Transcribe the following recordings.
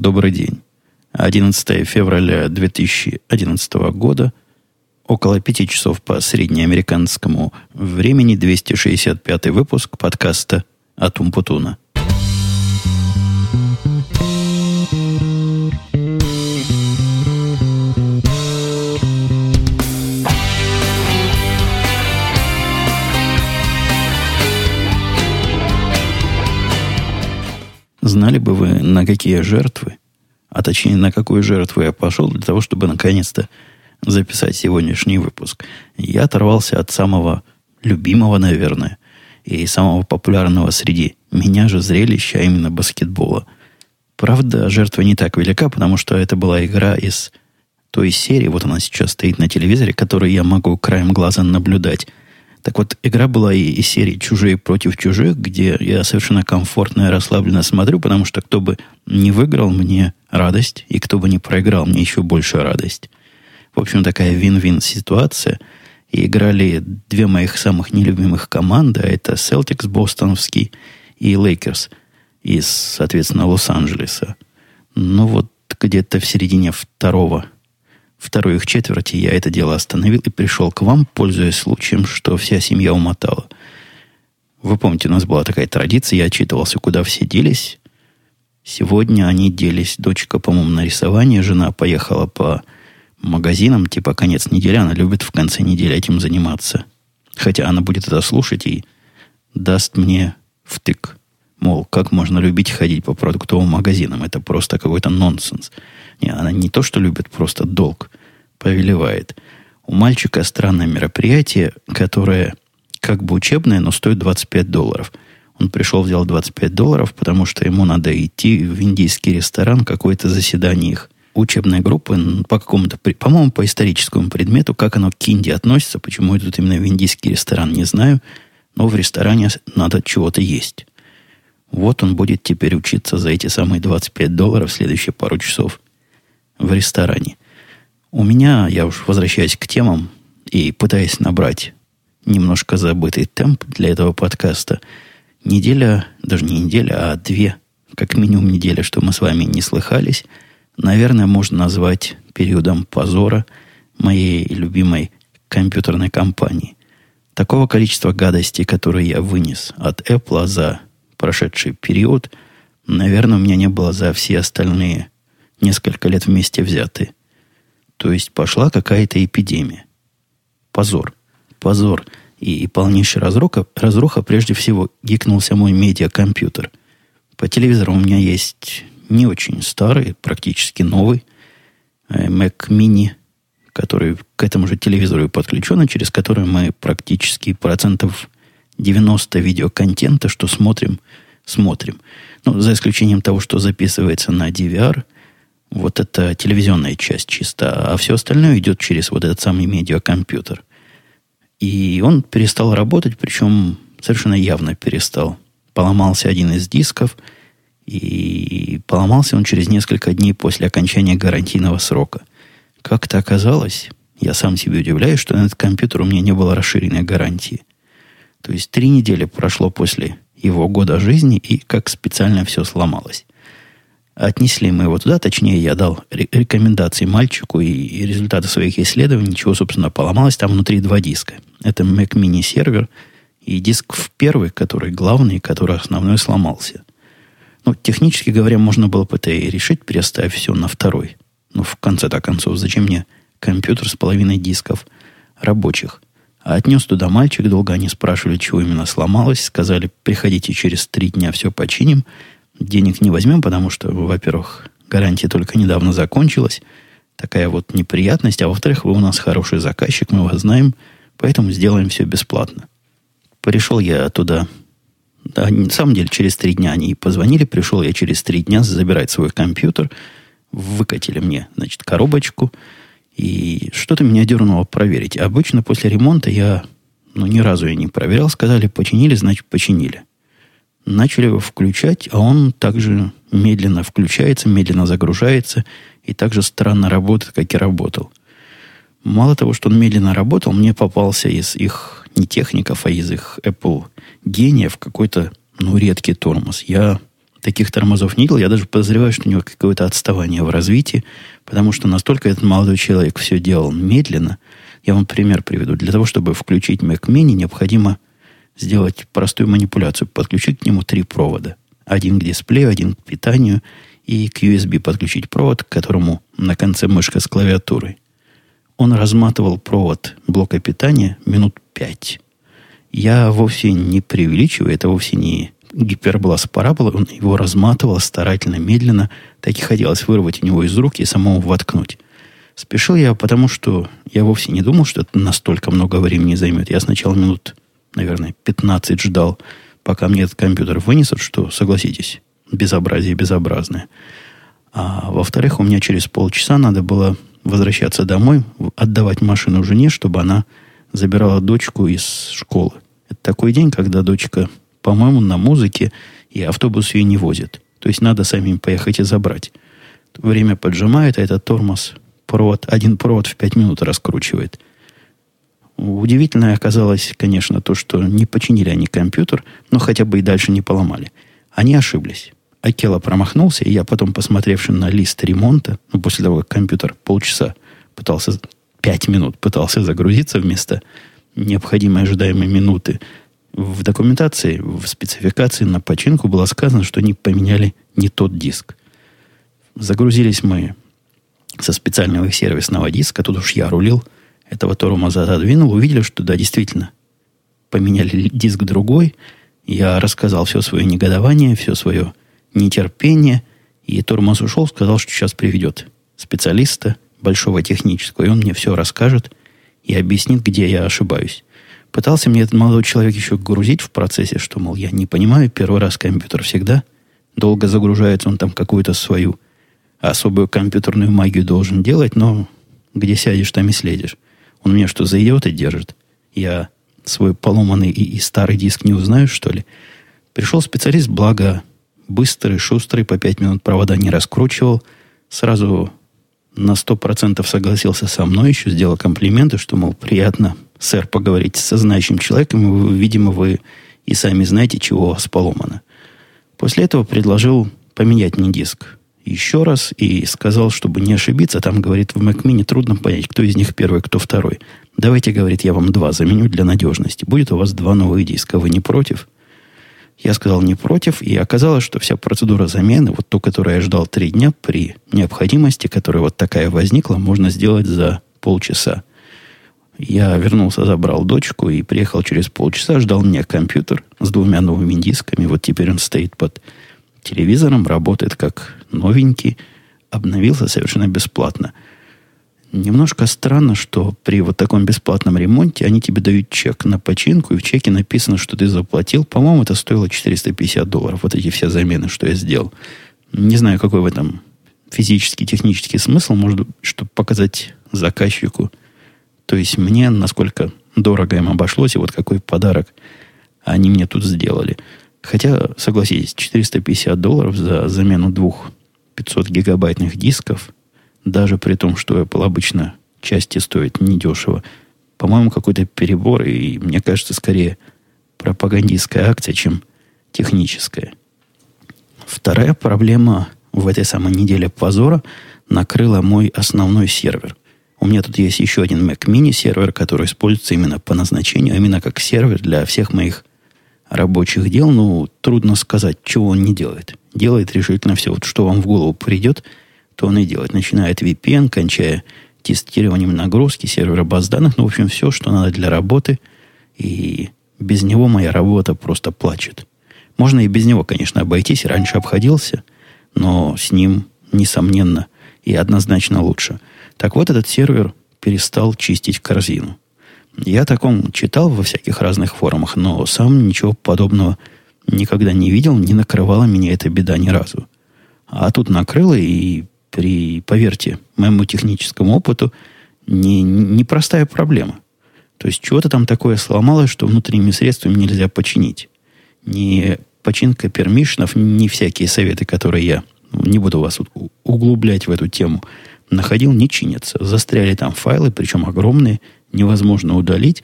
Добрый день. 11 февраля 2011 года, около 5 часов по среднеамериканскому времени, 265 выпуск подкаста «Атум Путуна». Знали бы вы, на какие жертвы, а точнее, на какую жертву я пошел для того, чтобы наконец-то записать сегодняшний выпуск. Я оторвался от самого любимого, наверное, и самого популярного среди меня же зрелища, а именно баскетбола. Правда, жертва не так велика, потому что это была игра из той серии, вот она сейчас стоит на телевизоре, которую я могу краем глаза наблюдать – так вот, игра была и из серии «Чужие против чужих», где я совершенно комфортно и расслабленно смотрю, потому что кто бы не выиграл, мне радость, и кто бы не проиграл, мне еще больше радость. В общем, такая вин-вин ситуация. И играли две моих самых нелюбимых команды, а это Celtics бостоновский и Lakers из, соответственно, Лос-Анджелеса. Ну вот где-то в середине второго второй их четверти я это дело остановил и пришел к вам, пользуясь случаем, что вся семья умотала. Вы помните, у нас была такая традиция, я отчитывался, куда все делись. Сегодня они делись. Дочка, по-моему, на рисование, жена поехала по магазинам, типа конец недели, она любит в конце недели этим заниматься. Хотя она будет это слушать и даст мне втык. Как можно любить ходить по продуктовым магазинам? Это просто какой-то нонсенс. Не, она не то, что любит, просто долг повелевает. У мальчика странное мероприятие, которое как бы учебное, но стоит 25 долларов. Он пришел, взял 25 долларов, потому что ему надо идти в индийский ресторан, какое-то заседание их учебной группы по какому-то, по-моему, по историческому предмету, как оно к Индии относится, почему идут именно в индийский ресторан, не знаю, но в ресторане надо чего-то есть. Вот он будет теперь учиться за эти самые 25 долларов в следующие пару часов в ресторане. У меня, я уж возвращаюсь к темам и пытаясь набрать немножко забытый темп для этого подкаста, неделя, даже не неделя, а две, как минимум неделя, что мы с вами не слыхались, наверное, можно назвать периодом позора моей любимой компьютерной компании. Такого количества гадостей, которые я вынес от Apple за прошедший период, наверное, у меня не было за все остальные несколько лет вместе взятые. То есть пошла какая-то эпидемия. Позор. Позор. И, и полнейшая разруха, разруха, прежде всего, гикнулся мой медиакомпьютер. По телевизору у меня есть не очень старый, практически новый э, Mac Mini, который к этому же телевизору подключен, через который мы практически процентов 90 видеоконтента, что смотрим, смотрим. Ну, за исключением того, что записывается на DVR, вот это телевизионная часть чисто, а все остальное идет через вот этот самый медиакомпьютер. И он перестал работать, причем совершенно явно перестал. Поломался один из дисков, и поломался он через несколько дней после окончания гарантийного срока. Как то оказалось, я сам себе удивляюсь, что на этот компьютер у меня не было расширенной гарантии. То есть три недели прошло после его года жизни, и как специально все сломалось. Отнесли мы его туда, точнее, я дал рекомендации мальчику и результаты своих исследований, чего, собственно, поломалось. Там внутри два диска. Это Mac Mini сервер и диск в первый, который главный, который основной сломался. Ну, технически говоря, можно было бы это и решить, переставив все на второй. Но в конце-то концов, зачем мне компьютер с половиной дисков рабочих? А отнес туда мальчик, долго они спрашивали, чего именно сломалось. Сказали, приходите через три дня, все починим. Денег не возьмем, потому что, во-первых, гарантия только недавно закончилась. Такая вот неприятность. А во-вторых, вы у нас хороший заказчик, мы вас знаем, поэтому сделаем все бесплатно. Пришел я туда да, на самом деле, через три дня они позвонили, пришел я через три дня забирать свой компьютер, выкатили мне, значит, коробочку, и что-то меня дернуло проверить. Обычно после ремонта я, ну, ни разу я не проверял. Сказали, починили, значит, починили. Начали его включать, а он также медленно включается, медленно загружается и также странно работает, как и работал. Мало того, что он медленно работал, мне попался из их, не техников, а из их Apple гениев какой-то, ну, редкий тормоз. Я таких тормозов не видел. Я даже подозреваю, что у него какое-то отставание в развитии, потому что настолько этот молодой человек все делал медленно. Я вам пример приведу. Для того, чтобы включить Mac Mini, необходимо сделать простую манипуляцию. Подключить к нему три провода. Один к дисплею, один к питанию и к USB подключить провод, к которому на конце мышка с клавиатурой. Он разматывал провод блока питания минут пять. Я вовсе не преувеличиваю, это вовсе не гипербола с параболой, он его разматывал старательно, медленно, так и хотелось вырвать у него из рук и самому воткнуть. Спешил я, потому что я вовсе не думал, что это настолько много времени займет. Я сначала минут, наверное, 15 ждал, пока мне этот компьютер вынесут, что, согласитесь, безобразие безобразное. А во-вторых, у меня через полчаса надо было возвращаться домой, отдавать машину жене, чтобы она забирала дочку из школы. Это такой день, когда дочка по-моему, на музыке, и автобус ее не возит. То есть надо самим поехать и забрать. Время поджимает, а этот тормоз провод, один провод в пять минут раскручивает. Удивительное оказалось, конечно, то, что не починили они компьютер, но хотя бы и дальше не поломали. Они ошиблись. Акела промахнулся, и я потом, посмотревший на лист ремонта, ну, после того, как компьютер полчаса пытался, пять минут пытался загрузиться вместо необходимой ожидаемой минуты, в документации, в спецификации на починку было сказано, что они поменяли не тот диск. Загрузились мы со специального сервисного диска, тут уж я рулил, этого тормоза отодвинул, увидели, что да, действительно, поменяли диск другой. Я рассказал все свое негодование, все свое нетерпение, и тормоз ушел, сказал, что сейчас приведет специалиста большого технического, и он мне все расскажет и объяснит, где я ошибаюсь. Пытался мне этот молодой человек еще грузить в процессе, что, мол, я не понимаю, первый раз компьютер всегда долго загружается, он там какую-то свою особую компьютерную магию должен делать, но где сядешь, там и следишь. Он мне что, за идиота держит? Я свой поломанный и, и старый диск не узнаю, что ли? Пришел специалист, благо быстрый, шустрый, по пять минут провода не раскручивал. Сразу на сто процентов согласился со мной, еще сделал комплименты, что, мол, приятно сэр, поговорить со знающим человеком, видимо, вы и сами знаете, чего у вас поломано. После этого предложил поменять мне диск еще раз и сказал, чтобы не ошибиться, там, говорит, в Mac трудно понять, кто из них первый, кто второй. Давайте, говорит, я вам два заменю для надежности. Будет у вас два новых диска. Вы не против? Я сказал не против, и оказалось, что вся процедура замены, вот ту, которую я ждал три дня, при необходимости, которая вот такая возникла, можно сделать за полчаса. Я вернулся, забрал дочку и приехал через полчаса, ждал меня компьютер с двумя новыми дисками. Вот теперь он стоит под телевизором, работает как новенький, обновился совершенно бесплатно. Немножко странно, что при вот таком бесплатном ремонте они тебе дают чек на починку, и в чеке написано, что ты заплатил. По-моему, это стоило 450 долларов. Вот эти все замены, что я сделал. Не знаю, какой в этом физический, технический смысл, может, чтобы показать заказчику, то есть мне, насколько дорого им обошлось, и вот какой подарок они мне тут сделали. Хотя, согласитесь, 450 долларов за замену двух 500 гигабайтных дисков, даже при том, что Apple обычно части стоит недешево, по-моему, какой-то перебор, и мне кажется, скорее пропагандистская акция, чем техническая. Вторая проблема в этой самой неделе позора накрыла мой основной сервер. У меня тут есть еще один Mac Mini сервер, который используется именно по назначению, именно как сервер для всех моих рабочих дел. Ну, трудно сказать, чего он не делает. Делает решительно все. Вот что вам в голову придет, то он и делает. Начиная от VPN, кончая тестированием нагрузки сервера баз данных. Ну, в общем, все, что надо для работы. И без него моя работа просто плачет. Можно и без него, конечно, обойтись. Раньше обходился, но с ним, несомненно, и однозначно лучше – так вот, этот сервер перестал чистить корзину. Я о таком читал во всяких разных форумах, но сам ничего подобного никогда не видел, не накрывала меня эта беда ни разу. А тут накрыло, и при, поверьте, моему техническому опыту, не, непростая проблема. То есть, чего-то там такое сломалось, что внутренними средствами нельзя починить. Не починка пермишнов, не всякие советы, которые я не буду вас углублять в эту тему – находил, не чинятся. Застряли там файлы, причем огромные, невозможно удалить.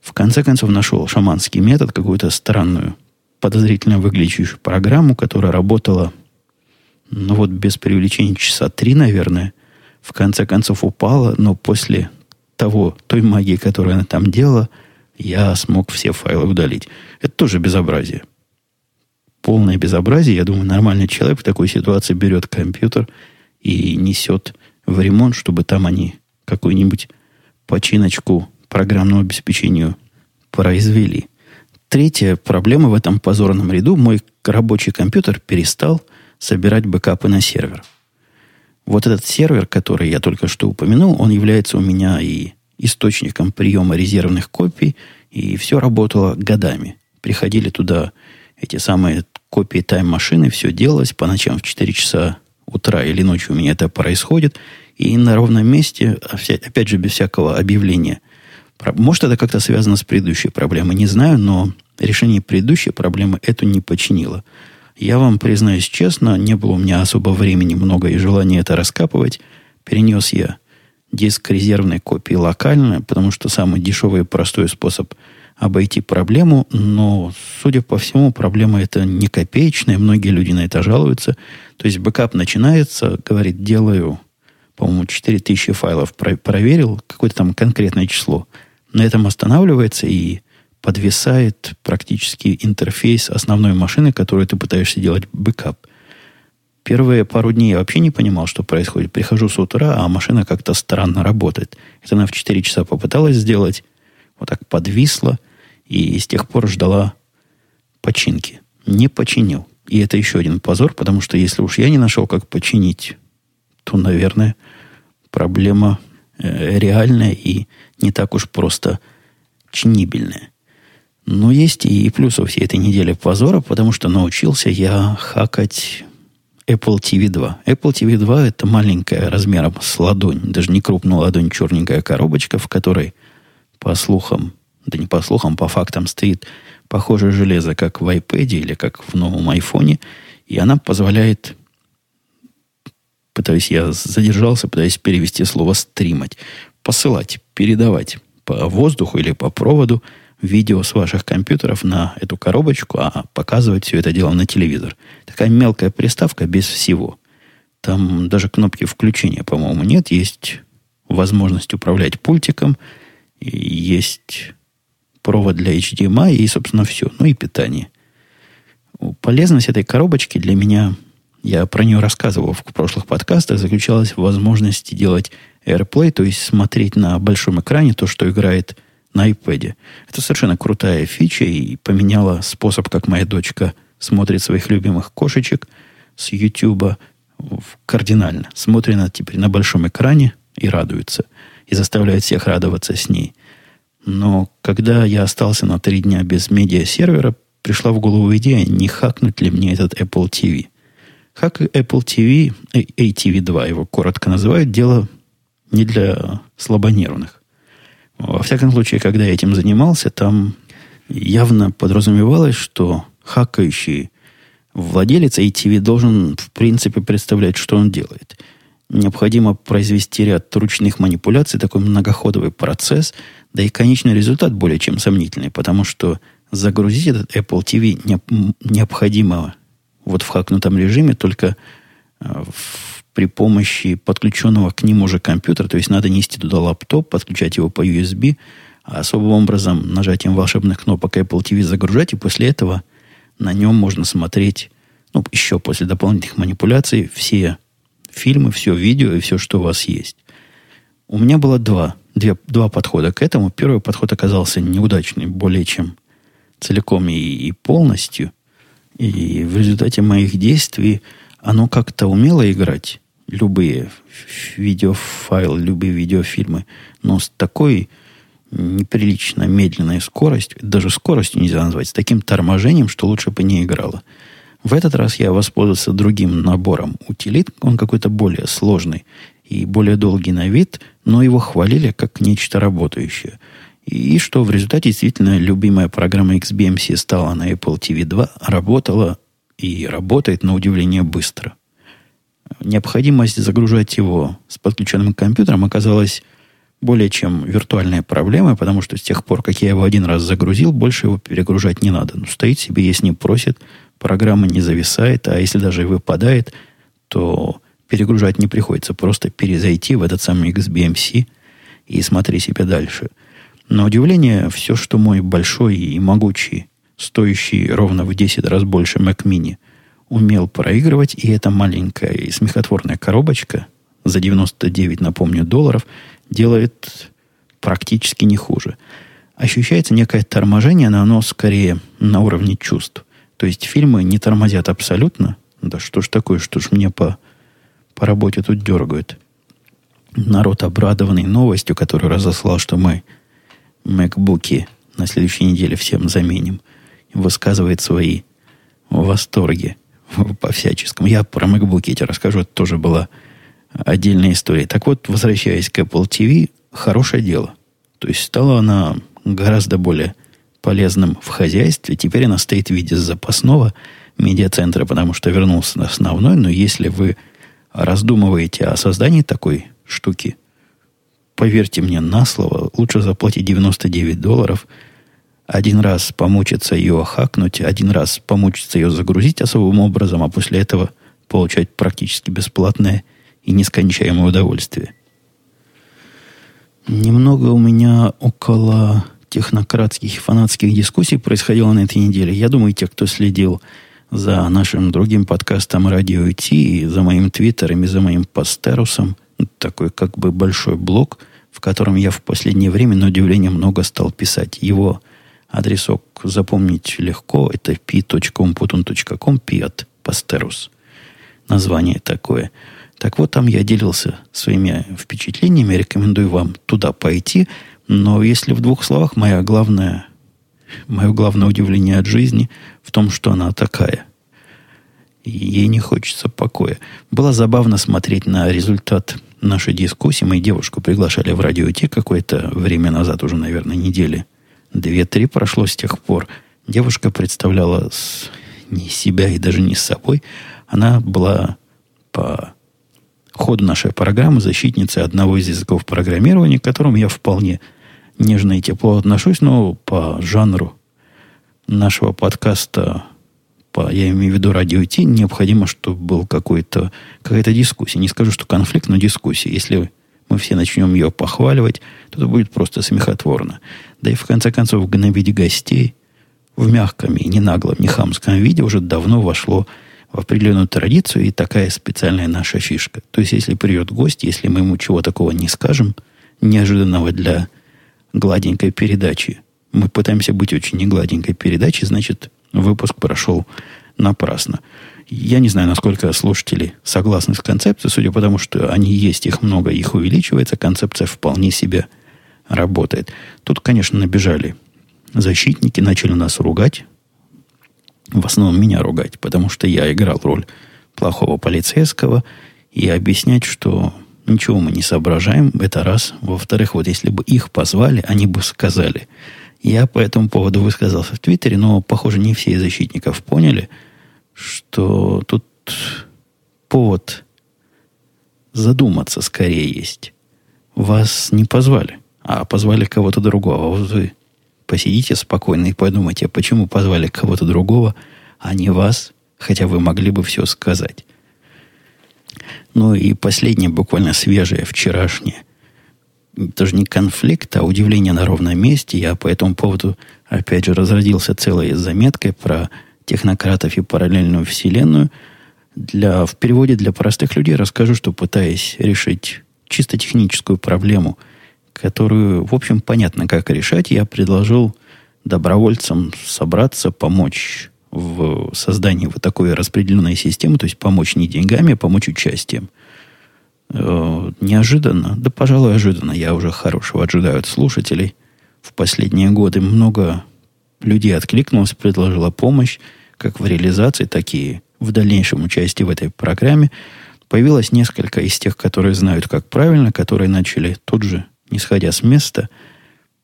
В конце концов нашел шаманский метод, какую-то странную подозрительно выглядящую программу, которая работала, ну вот без привлечения часа три, наверное, в конце концов упала, но после того, той магии, которую она там делала, я смог все файлы удалить. Это тоже безобразие. Полное безобразие. Я думаю, нормальный человек в такой ситуации берет компьютер и несет в ремонт, чтобы там они какую-нибудь починочку программному обеспечению произвели. Третья проблема в этом позорном ряду. Мой рабочий компьютер перестал собирать бэкапы на сервер. Вот этот сервер, который я только что упомянул, он является у меня и источником приема резервных копий, и все работало годами. Приходили туда эти самые копии тайм-машины, все делалось по ночам в 4 часа утра или ночью у меня это происходит, и на ровном месте, опять же, без всякого объявления. Может, это как-то связано с предыдущей проблемой, не знаю, но решение предыдущей проблемы эту не починило. Я вам признаюсь честно, не было у меня особо времени много и желания это раскапывать. Перенес я диск резервной копии локально, потому что самый дешевый и простой способ обойти проблему, но, судя по всему, проблема эта не копеечная, многие люди на это жалуются. То есть бэкап начинается, говорит, делаю, по-моему, 4000 файлов про- проверил, какое-то там конкретное число. На этом останавливается и подвисает практически интерфейс основной машины, которую ты пытаешься делать бэкап. Первые пару дней я вообще не понимал, что происходит. Прихожу с утра, а машина как-то странно работает. Это она в 4 часа попыталась сделать, вот так подвисла, и с тех пор ждала починки. Не починил. И это еще один позор, потому что если уж я не нашел, как починить, то, наверное, проблема э, реальная и не так уж просто чинибельная. Но есть и плюсы у всей этой недели позора, потому что научился я хакать Apple TV 2. Apple TV 2 это маленькая размером с ладонь, даже не крупная ладонь, черненькая коробочка, в которой, по слухам, да не по слухам, по фактам стоит похожее железо, как в iPad или как в новом iPhone, и она позволяет, пытаюсь я задержался, пытаюсь перевести слово стримать, посылать, передавать по воздуху или по проводу – видео с ваших компьютеров на эту коробочку, а показывать все это дело на телевизор. Такая мелкая приставка без всего. Там даже кнопки включения, по-моему, нет. Есть возможность управлять пультиком, есть провод для HDMI и, собственно, все. Ну и питание. Полезность этой коробочки для меня, я про нее рассказывал в прошлых подкастах, заключалась в возможности делать AirPlay, то есть смотреть на большом экране то, что играет на iPad. Это совершенно крутая фича и поменяла способ, как моя дочка смотрит своих любимых кошечек с YouTube кардинально. Смотрит она теперь на большом экране и радуется. И заставляет всех радоваться с ней. Но когда я остался на три дня без медиа-сервера, пришла в голову идея, не хакнуть ли мне этот Apple TV. Хак Apple TV, ATV2 его коротко называют, дело не для слабонервных. Во всяком случае, когда я этим занимался, там явно подразумевалось, что хакающий владелец ATV должен, в принципе, представлять, что он делает. Необходимо произвести ряд ручных манипуляций, такой многоходовый процесс, да и конечный результат более чем сомнительный, потому что загрузить этот Apple TV необходимо вот в хакнутом режиме только в при помощи подключенного к нему же компьютера, то есть надо нести туда лаптоп, подключать его по USB, а особым образом нажатием волшебных кнопок Apple TV загружать, и после этого на нем можно смотреть, ну, еще после дополнительных манипуляций, все фильмы, все видео и все, что у вас есть. У меня было два, две, два подхода к этому. Первый подход оказался неудачный, более чем целиком и, и полностью. И в результате моих действий оно как-то умело играть любые видеофайлы, любые видеофильмы, но с такой неприлично медленной скоростью, даже скоростью нельзя назвать, с таким торможением, что лучше бы не играло. В этот раз я воспользовался другим набором утилит, он какой-то более сложный и более долгий на вид, но его хвалили как нечто работающее. И что в результате действительно любимая программа XBMC стала на Apple TV 2, работала и работает на удивление быстро – необходимость загружать его с подключенным компьютером оказалась более чем виртуальная проблема, потому что с тех пор, как я его один раз загрузил, больше его перегружать не надо. Ну, стоит себе, если не просит, программа не зависает, а если даже и выпадает, то перегружать не приходится. Просто перезайти в этот самый XBMC и смотри себе дальше. На удивление, все, что мой большой и могучий, стоящий ровно в 10 раз больше Mac Mini, умел проигрывать, и эта маленькая и смехотворная коробочка за 99, напомню, долларов – делает практически не хуже. Ощущается некое торможение, но оно скорее на уровне чувств. То есть фильмы не тормозят абсолютно. Да что ж такое, что ж мне по, по работе тут дергают. Народ, обрадованный новостью, которую разослал, что мы макбуки на следующей неделе всем заменим, высказывает свои восторги по всяческому. Я про макбуки эти расскажу, это тоже была отдельная история. Так вот, возвращаясь к Apple TV, хорошее дело. То есть стала она гораздо более полезным в хозяйстве. Теперь она стоит в виде запасного медиацентра, потому что вернулся на основной. Но если вы раздумываете о создании такой штуки, поверьте мне на слово, лучше заплатить 99 долларов, один раз помучиться ее хакнуть, один раз помучиться ее загрузить особым образом, а после этого получать практически бесплатное и нескончаемое удовольствие. Немного у меня около технократских и фанатских дискуссий происходило на этой неделе. Я думаю, те, кто следил за нашим другим подкастом «Радио ИТ» и за моим твиттером и за моим постерусом, такой как бы большой блог, в котором я в последнее время, на удивление, много стал писать. Его адресок запомнить легко. Это p.umputun.com, p от постерус. Название такое – так вот, там я делился своими впечатлениями, рекомендую вам туда пойти. Но если в двух словах, моя главная, мое главное удивление от жизни в том, что она такая. ей не хочется покоя. Было забавно смотреть на результат нашей дискуссии. Мы девушку приглашали в радио Ти какое-то время назад, уже, наверное, недели. Две-три прошло с тех пор. Девушка представляла с, не себя и даже не с собой. Она была по ходу нашей программы защитницы одного из языков программирования, к которому я вполне нежно и тепло отношусь, но по жанру нашего подкаста, по, я имею в виду радио Ти, необходимо, чтобы был какой-то, какая-то дискуссия. Не скажу, что конфликт, но дискуссия. Если мы все начнем ее похваливать, то это будет просто смехотворно. Да и в конце концов гнобить гостей в мягком и не наглом, не хамском виде уже давно вошло в определенную традицию, и такая специальная наша фишка. То есть, если придет гость, если мы ему чего такого не скажем, неожиданного для гладенькой передачи, мы пытаемся быть очень негладенькой передачей, значит, выпуск прошел напрасно. Я не знаю, насколько слушатели согласны с концепцией, судя по тому, что они есть, их много, их увеличивается, концепция вполне себе работает. Тут, конечно, набежали защитники, начали нас ругать, в основном меня ругать, потому что я играл роль плохого полицейского и объяснять, что ничего мы не соображаем, это раз. Во-вторых, вот если бы их позвали, они бы сказали. Я по этому поводу высказался в Твиттере, но, похоже, не все из защитников поняли, что тут повод задуматься скорее есть. Вас не позвали, а позвали кого-то другого. Вы посидите спокойно и подумайте, почему позвали кого-то другого, а не вас, хотя вы могли бы все сказать. Ну и последнее, буквально свежее, вчерашнее. Даже не конфликт, а удивление на ровном месте. Я по этому поводу, опять же, разродился целой заметкой про технократов и параллельную вселенную. Для, в переводе для простых людей расскажу, что пытаясь решить чисто техническую проблему – которую, в общем, понятно, как решать, я предложил добровольцам собраться, помочь в создании вот такой распределенной системы, то есть помочь не деньгами, а помочь участием. Э, неожиданно, да, пожалуй, ожиданно, я уже хорошего ожидаю от слушателей. В последние годы много людей откликнулось, предложила помощь, как в реализации, так и в дальнейшем участии в этой программе. Появилось несколько из тех, которые знают, как правильно, которые начали тут же не сходя с места,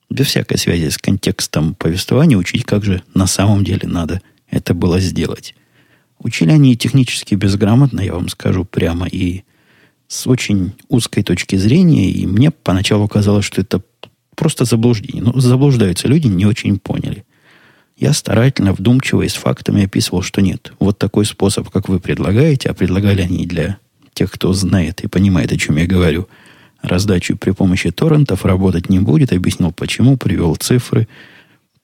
без всякой связи с контекстом повествования, учить, как же на самом деле надо это было сделать. Учили они технически безграмотно, я вам скажу прямо, и с очень узкой точки зрения, и мне поначалу казалось, что это просто заблуждение. Но заблуждаются люди, не очень поняли. Я старательно, вдумчиво и с фактами описывал, что нет. Вот такой способ, как вы предлагаете, а предлагали они для тех, кто знает и понимает, о чем я говорю, раздачу при помощи торрентов работать не будет, объяснил почему, привел цифры.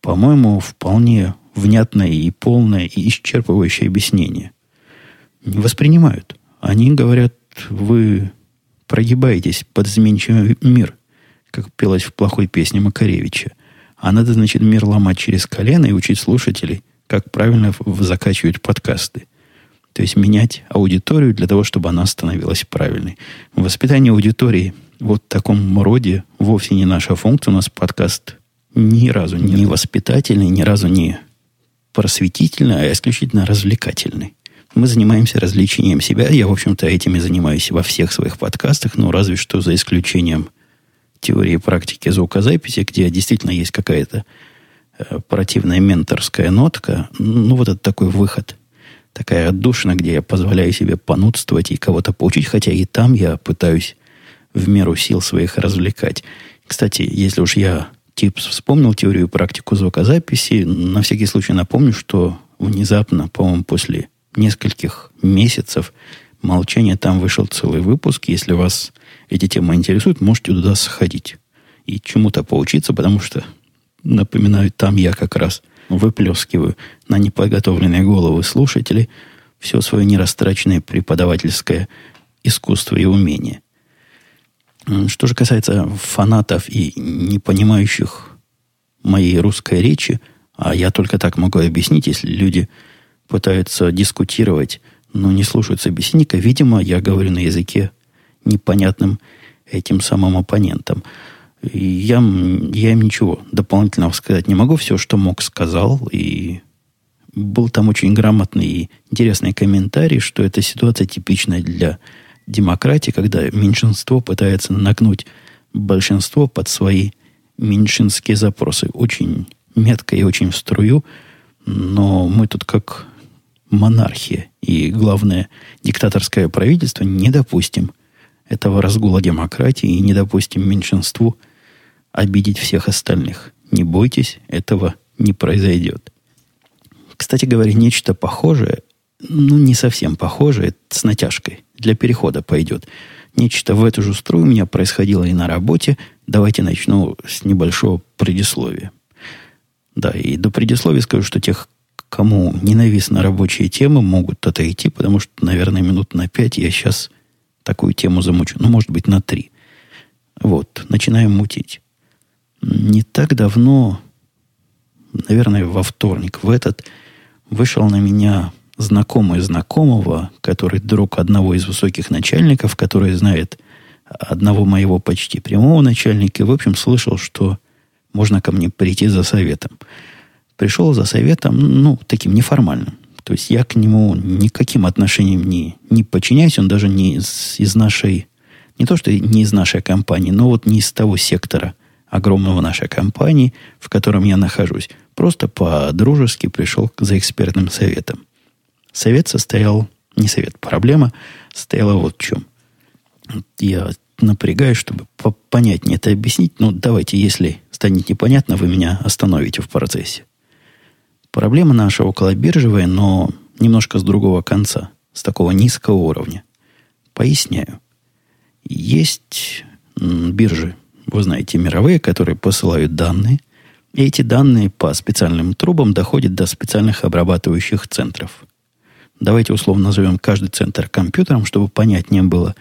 По-моему, вполне внятное и полное и исчерпывающее объяснение. Не воспринимают. Они говорят, вы прогибаетесь под изменчивый мир, как пелось в плохой песне Макаревича – а надо, значит, мир ломать через колено и учить слушателей, как правильно закачивать подкасты. То есть менять аудиторию для того, чтобы она становилась правильной. Воспитание аудитории вот в таком роде вовсе не наша функция. У нас подкаст ни разу не воспитательный, ни разу не просветительный, а исключительно развлекательный. Мы занимаемся развлечением себя. Я, в общем-то, этим и занимаюсь во всех своих подкастах, ну, разве что за исключением теории практики звукозаписи, где действительно есть какая-то э, противная менторская нотка, ну, вот это такой выход. Такая отдушина, где я позволяю себе понудствовать и кого-то поучить, хотя и там я пытаюсь в меру сил своих развлекать. Кстати, если уж я тип вспомнил теорию и практику звукозаписи, на всякий случай напомню, что внезапно, по-моему, после нескольких месяцев молчания там вышел целый выпуск. Если вас эти темы интересуют, можете туда сходить и чему-то поучиться, потому что, напоминаю, там я как раз выплескиваю на неподготовленные головы слушателей все свое нерастраченное преподавательское искусство и умение. Что же касается фанатов и не понимающих моей русской речи, а я только так могу объяснить, если люди пытаются дискутировать, но не слушают собеседника, видимо, я говорю на языке непонятным этим самым оппонентам. Я, я им ничего дополнительного сказать не могу. Все, что мог, сказал. И был там очень грамотный и интересный комментарий, что эта ситуация типичная для демократии, когда меньшинство пытается нагнуть большинство под свои меньшинские запросы. Очень метко и очень в струю. Но мы тут как монархия и, главное, диктаторское правительство не допустим – этого разгула демократии и не допустим меньшинству обидеть всех остальных. Не бойтесь, этого не произойдет. Кстати говоря, нечто похожее, ну, не совсем похожее, с натяжкой, для перехода пойдет. Нечто в эту же струю у меня происходило и на работе. Давайте начну с небольшого предисловия. Да, и до предисловия скажу, что тех, кому ненавистны рабочие темы, могут отойти, потому что, наверное, минут на пять я сейчас такую тему замучу. Ну, может быть, на три. Вот, начинаем мутить. Не так давно, наверное, во вторник, в этот, вышел на меня знакомый знакомого, который друг одного из высоких начальников, который знает одного моего почти прямого начальника, и, в общем, слышал, что можно ко мне прийти за советом. Пришел за советом, ну, таким неформальным. То есть я к нему никаким отношением не, не подчиняюсь, он даже не из, из нашей, не то что не из нашей компании, но вот не из того сектора огромного нашей компании, в котором я нахожусь. Просто по-дружески пришел за экспертным советом. Совет состоял, не совет, проблема стояла вот в чем. Я напрягаюсь, чтобы понятнее это объяснить. Ну, давайте, если станет непонятно, вы меня остановите в процессе. Проблема наша околобиржевая, но немножко с другого конца, с такого низкого уровня. Поясняю. Есть биржи, вы знаете, мировые, которые посылают данные, и эти данные по специальным трубам доходят до специальных обрабатывающих центров. Давайте условно назовем каждый центр компьютером, чтобы понятнее было.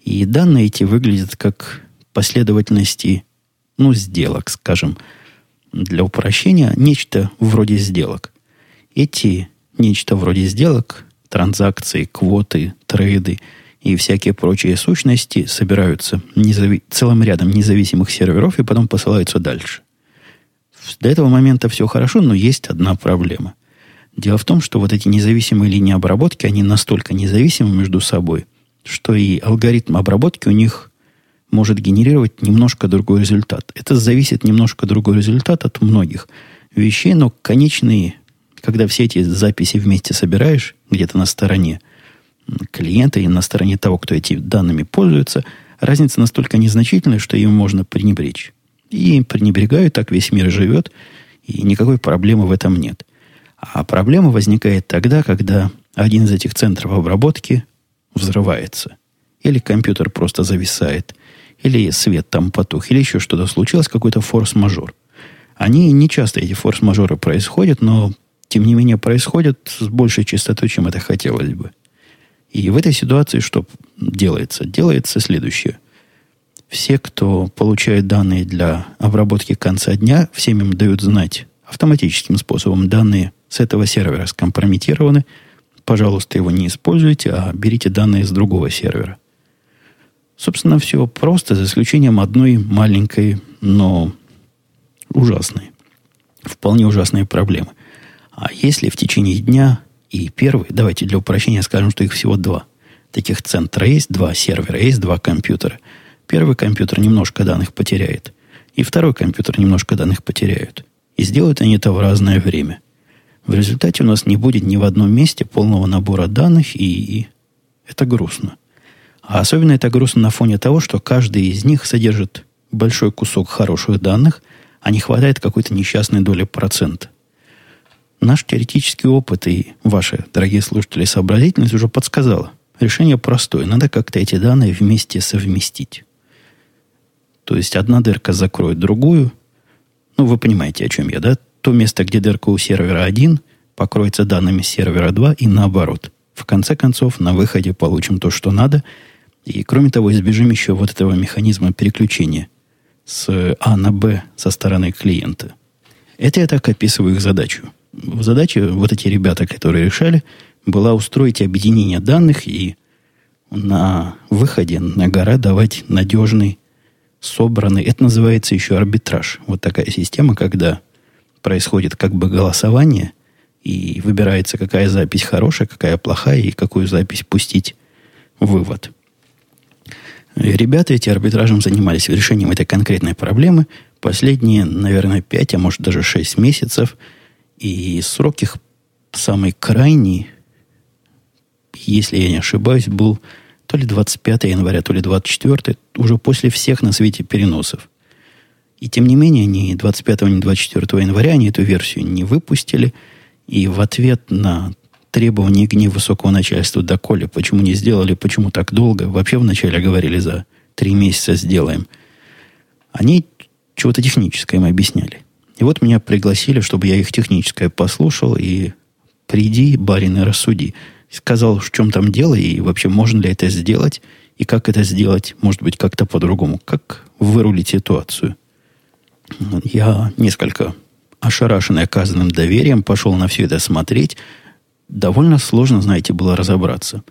И данные эти выглядят как последовательности, ну, сделок, скажем, для упрощения нечто вроде сделок. Эти нечто вроде сделок, транзакции, квоты, трейды и всякие прочие сущности собираются незави- целым рядом независимых серверов и потом посылаются дальше. До этого момента все хорошо, но есть одна проблема. Дело в том, что вот эти независимые линии обработки, они настолько независимы между собой, что и алгоритм обработки у них может генерировать немножко другой результат. Это зависит немножко другой результат от многих вещей, но конечные, когда все эти записи вместе собираешь где-то на стороне, клиента и на стороне того, кто эти данными пользуется, разница настолько незначительная, что им можно пренебречь. И пренебрегают, так весь мир живет, и никакой проблемы в этом нет. А проблема возникает тогда, когда один из этих центров обработки взрывается. Или компьютер просто зависает, или свет там потух, или еще что-то случилось, какой-то форс-мажор. Они не часто, эти форс-мажоры происходят, но тем не менее происходят с большей частотой, чем это хотелось бы. И в этой ситуации что делается? Делается следующее. Все, кто получает данные для обработки конца дня, всем им дают знать автоматическим способом данные с этого сервера скомпрометированы. Пожалуйста, его не используйте, а берите данные с другого сервера. Собственно, все просто, за исключением одной маленькой, но ужасной, вполне ужасной проблемы. А если в течение дня и первый, давайте для упрощения скажем, что их всего два. Таких центра есть, два сервера, есть два компьютера. Первый компьютер немножко данных потеряет, и второй компьютер немножко данных потеряют. И сделают они это в разное время. В результате у нас не будет ни в одном месте полного набора данных, и это грустно. А особенно это грустно на фоне того, что каждый из них содержит большой кусок хороших данных, а не хватает какой-то несчастной доли процента. Наш теоретический опыт и ваши, дорогие слушатели, сообразительность уже подсказала. Решение простое. Надо как-то эти данные вместе совместить. То есть одна дырка закроет другую. Ну, вы понимаете, о чем я, да? То место, где дырка у сервера 1, покроется данными сервера 2 и наоборот. В конце концов, на выходе получим то, что надо. И, кроме того, избежим еще вот этого механизма переключения с А на Б со стороны клиента. Это я так описываю их задачу задача вот эти ребята, которые решали, была устроить объединение данных и на выходе на гора давать надежный, собранный, это называется еще арбитраж. Вот такая система, когда происходит как бы голосование, и выбирается, какая запись хорошая, какая плохая, и какую запись пустить в Ребята эти арбитражем занимались решением этой конкретной проблемы последние, наверное, 5, а может даже 6 месяцев – и срок их самый крайний, если я не ошибаюсь, был то ли 25 января, то ли 24, уже после всех на свете переносов. И тем не менее, ни 25, ни 24 января они эту версию не выпустили. И в ответ на требования гнев высокого начальства доколе, почему не сделали, почему так долго, вообще вначале говорили за три месяца сделаем, они чего-то техническое им объясняли. И вот меня пригласили, чтобы я их техническое послушал, и приди, барин, и рассуди. Сказал, в чем там дело, и вообще можно ли это сделать, и как это сделать, может быть, как-то по-другому. Как вырулить ситуацию. Я несколько ошарашенный оказанным доверием пошел на все это смотреть. Довольно сложно, знаете, было разобраться.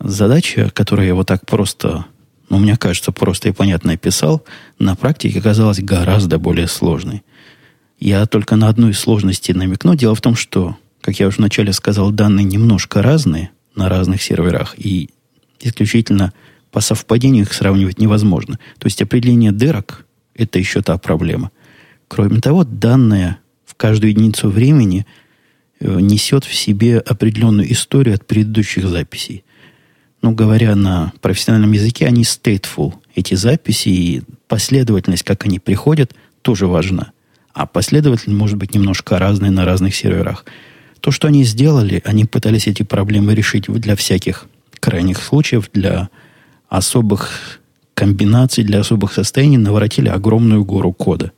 Задача, которую я вот так просто, ну, мне кажется, просто и понятно описал, на практике оказалась гораздо более сложной. Я только на одну из сложностей намекну. Дело в том, что, как я уже вначале сказал, данные немножко разные на разных серверах, и исключительно по совпадению их сравнивать невозможно. То есть определение дырок – это еще та проблема. Кроме того, данные в каждую единицу времени несет в себе определенную историю от предыдущих записей. Ну, говоря на профессиональном языке, они stateful. Эти записи и последовательность, как они приходят, тоже важна а последовательность может быть немножко разной на разных серверах. То, что они сделали, они пытались эти проблемы решить для всяких крайних случаев, для особых комбинаций, для особых состояний, наворотили огромную гору кода.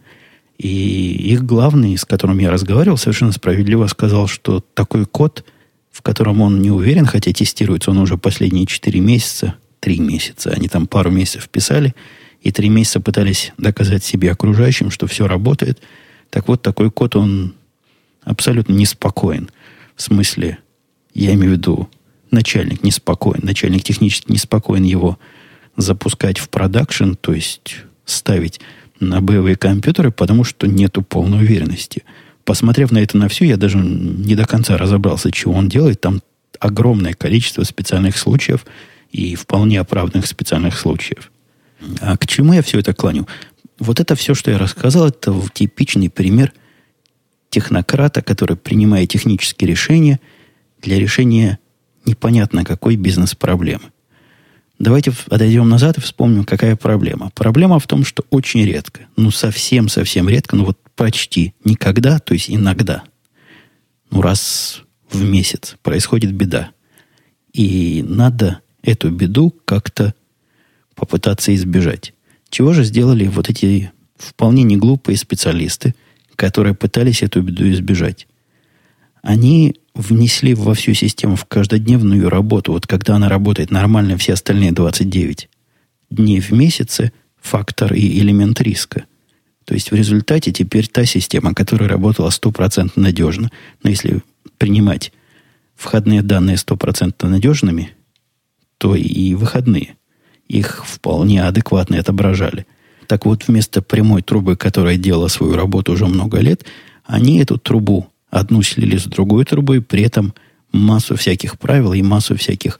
И их главный, с которым я разговаривал, совершенно справедливо сказал, что такой код, в котором он не уверен, хотя тестируется он уже последние 4 месяца, 3 месяца, они там пару месяцев писали, и 3 месяца пытались доказать себе окружающим, что все работает – так вот, такой код, он абсолютно неспокоен. В смысле, я имею в виду, начальник неспокоен, начальник технически неспокоен его запускать в продакшн, то есть ставить на боевые компьютеры, потому что нету полной уверенности. Посмотрев на это на все, я даже не до конца разобрался, чего он делает. Там огромное количество специальных случаев и вполне оправданных специальных случаев. А к чему я все это клоню? Вот это все, что я рассказал, это типичный пример технократа, который принимает технические решения для решения непонятно какой бизнес-проблемы. Давайте отойдем назад и вспомним, какая проблема. Проблема в том, что очень редко, ну совсем-совсем редко, ну вот почти никогда, то есть иногда, ну раз в месяц происходит беда. И надо эту беду как-то попытаться избежать. Чего же сделали вот эти вполне не глупые специалисты, которые пытались эту беду избежать? Они внесли во всю систему в каждодневную работу, вот когда она работает нормально, все остальные 29 дней в месяце, фактор и элемент риска. То есть в результате теперь та система, которая работала 100% надежно, но если принимать входные данные 100% надежными, то и выходные их вполне адекватно отображали. Так вот, вместо прямой трубы, которая делала свою работу уже много лет, они эту трубу одну слили с другой трубой, при этом массу всяких правил и массу всяких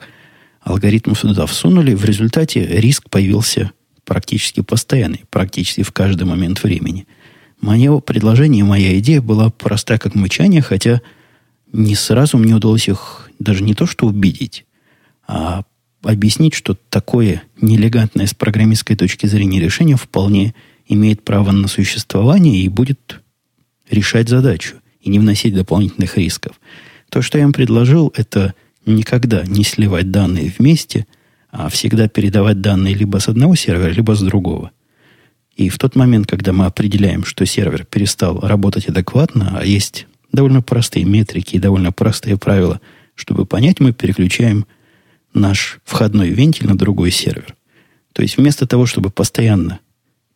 алгоритмов сюда всунули. В результате риск появился практически постоянный, практически в каждый момент времени. Мое предложение, моя идея была проста как мычание, хотя не сразу мне удалось их даже не то что убедить, а объяснить, что такое нелегантное с программистской точки зрения решение вполне имеет право на существование и будет решать задачу и не вносить дополнительных рисков. То, что я им предложил, это никогда не сливать данные вместе, а всегда передавать данные либо с одного сервера, либо с другого. И в тот момент, когда мы определяем, что сервер перестал работать адекватно, а есть довольно простые метрики и довольно простые правила, чтобы понять, мы переключаем наш входной вентиль на другой сервер. То есть вместо того, чтобы постоянно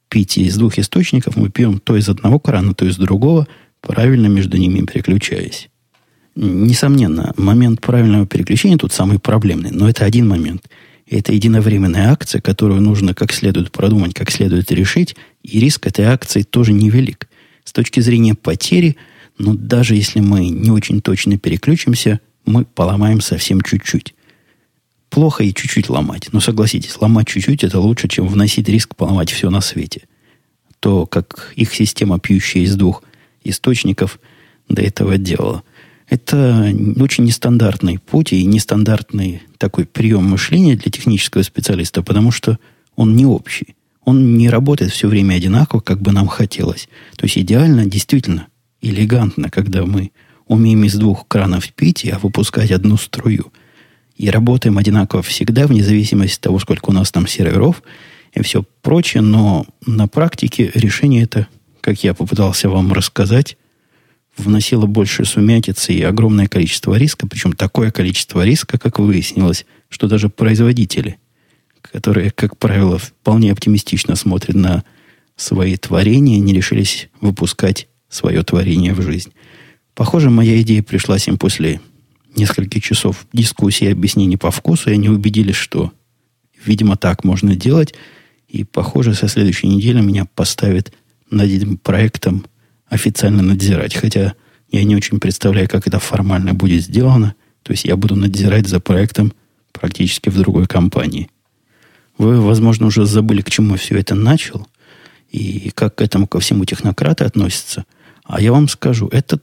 пить из двух источников, мы пьем то из одного крана, то из другого, правильно между ними переключаясь. Несомненно, момент правильного переключения тут самый проблемный, но это один момент. Это единовременная акция, которую нужно как следует продумать, как следует решить, и риск этой акции тоже невелик. С точки зрения потери, но даже если мы не очень точно переключимся, мы поломаем совсем чуть-чуть. Плохо и чуть-чуть ломать. Но согласитесь, ломать чуть-чуть это лучше, чем вносить риск поломать все на свете. То, как их система, пьющая из двух источников до этого делала. Это очень нестандартный путь и нестандартный такой прием мышления для технического специалиста, потому что он не общий. Он не работает все время одинаково, как бы нам хотелось. То есть идеально, действительно, элегантно, когда мы умеем из двух кранов пить, а выпускать одну струю. И работаем одинаково всегда, вне зависимости от того, сколько у нас там серверов и все прочее. Но на практике решение это как я попытался вам рассказать, вносило больше сумятицы и огромное количество риска, причем такое количество риска, как выяснилось, что даже производители, которые, как правило, вполне оптимистично смотрят на свои творения, не решились выпускать свое творение в жизнь. Похоже, моя идея пришлась им после нескольких часов дискуссии и объяснений по вкусу, и они убедились, что, видимо, так можно делать. И, похоже, со следующей недели меня поставят над этим проектом официально надзирать. Хотя я не очень представляю, как это формально будет сделано. То есть я буду надзирать за проектом практически в другой компании. Вы, возможно, уже забыли, к чему все это начал и как к этому ко всему технократы относятся. А я вам скажу, это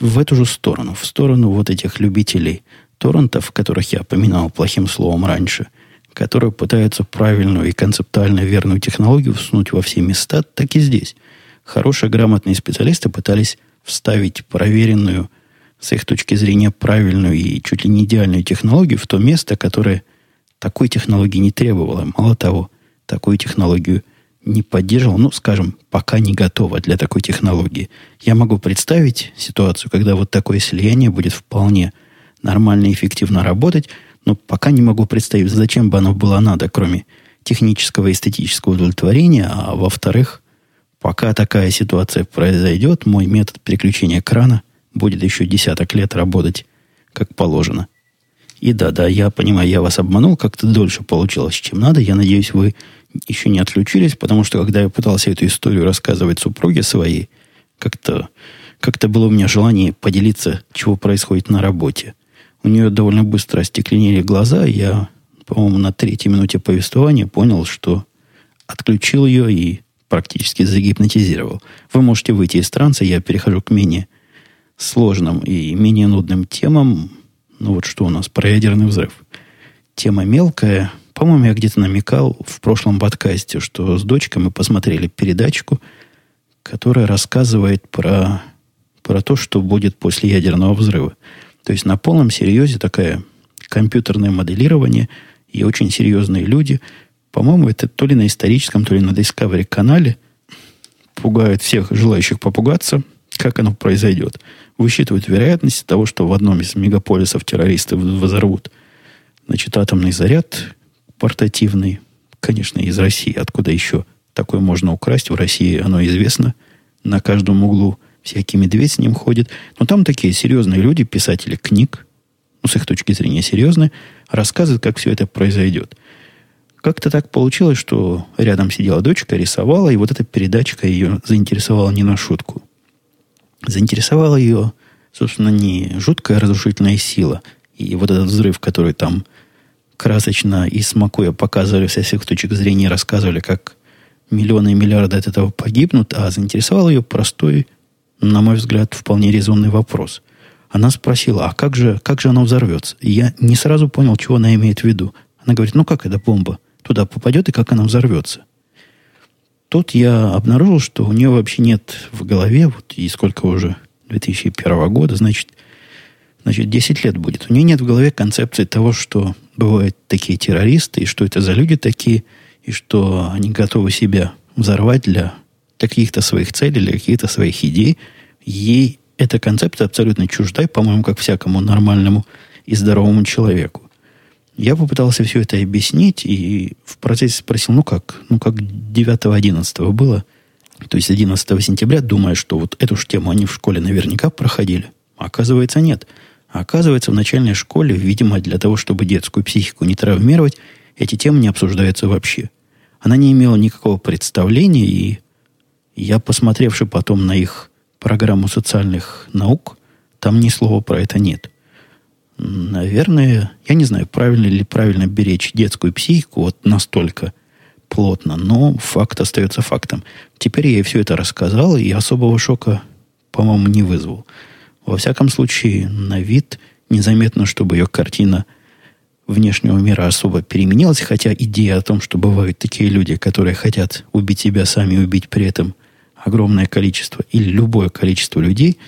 в эту же сторону, в сторону вот этих любителей торрентов, которых я поминал плохим словом раньше – которые пытаются правильную и концептуально верную технологию всунуть во все места, так и здесь. Хорошие, грамотные специалисты пытались вставить проверенную, с их точки зрения, правильную и чуть ли не идеальную технологию в то место, которое такой технологии не требовало. Мало того, такую технологию не поддерживал, ну, скажем, пока не готова для такой технологии. Я могу представить ситуацию, когда вот такое слияние будет вполне нормально и эффективно работать, но пока не могу представить, зачем бы оно было надо, кроме технического и эстетического удовлетворения. А во-вторых, пока такая ситуация произойдет, мой метод переключения крана будет еще десяток лет работать как положено. И да-да, я понимаю, я вас обманул, как-то дольше получилось, чем надо. Я надеюсь, вы еще не отключились, потому что когда я пытался эту историю рассказывать супруге своей, как-то как было у меня желание поделиться, чего происходит на работе у нее довольно быстро остекленели глаза. Я, по-моему, на третьей минуте повествования понял, что отключил ее и практически загипнотизировал. Вы можете выйти из транса, я перехожу к менее сложным и менее нудным темам. Ну вот что у нас про ядерный взрыв. Тема мелкая. По-моему, я где-то намекал в прошлом подкасте, что с дочкой мы посмотрели передачку, которая рассказывает про, про то, что будет после ядерного взрыва. То есть на полном серьезе такая компьютерное моделирование и очень серьезные люди. По-моему, это то ли на историческом, то ли на Discovery канале пугают всех желающих попугаться, как оно произойдет. Высчитывают вероятность того, что в одном из мегаполисов террористы взорвут значит, атомный заряд портативный, конечно, из России. Откуда еще такое можно украсть? В России оно известно. На каждом углу всякий медведь с ним ходит. Но там такие серьезные люди, писатели книг, ну, с их точки зрения серьезные, рассказывают, как все это произойдет. Как-то так получилось, что рядом сидела дочка, рисовала, и вот эта передачка ее заинтересовала не на шутку. Заинтересовала ее, собственно, не жуткая разрушительная сила, и вот этот взрыв, который там красочно и смакуя показывали со всех точек зрения, рассказывали, как миллионы и миллиарды от этого погибнут, а заинтересовал ее простой, на мой взгляд, вполне резонный вопрос. Она спросила, а как же, как же оно взорвется? И я не сразу понял, чего она имеет в виду. Она говорит, ну как эта бомба туда попадет и как она взорвется? Тут я обнаружил, что у нее вообще нет в голове, вот и сколько уже, 2001 года, значит, значит, 10 лет будет. У нее нет в голове концепции того, что бывают такие террористы, и что это за люди такие, и что они готовы себя взорвать для каких-то своих целей, для каких-то своих идей. Ей эта концепция абсолютно чужда, по-моему, как всякому нормальному и здоровому человеку. Я попытался все это объяснить, и в процессе спросил, ну как, ну как 9-11 было, то есть 11 сентября, думая, что вот эту же тему они в школе наверняка проходили. А оказывается, нет. А оказывается, в начальной школе, видимо, для того, чтобы детскую психику не травмировать, эти темы не обсуждаются вообще. Она не имела никакого представления, и я, посмотревши потом на их программу социальных наук, там ни слова про это нет. Наверное, я не знаю, правильно ли правильно беречь детскую психику вот настолько плотно, но факт остается фактом. Теперь я ей все это рассказал, и особого шока, по-моему, не вызвал. Во всяком случае, на вид незаметно, чтобы ее картина внешнего мира особо переменилась, хотя идея о том, что бывают такие люди, которые хотят убить себя сами убить при этом огромное количество или любое количество людей,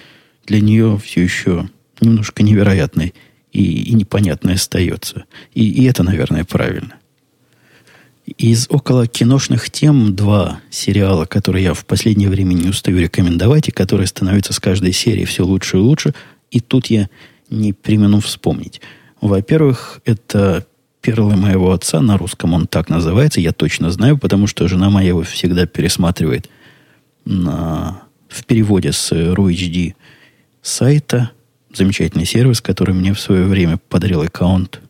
для нее все еще немножко невероятной и, и непонятной остается. И, и это, наверное, правильно. Из около киношных тем два сериала, которые я в последнее время не устаю рекомендовать, и которые становятся с каждой серии все лучше и лучше. И тут я не примену вспомнить. Во-первых, это «Перлы моего отца», на русском он так называется, я точно знаю, потому что жена моя его всегда пересматривает на, в переводе с RuHD сайта. Замечательный сервис, который мне в свое время подарил аккаунт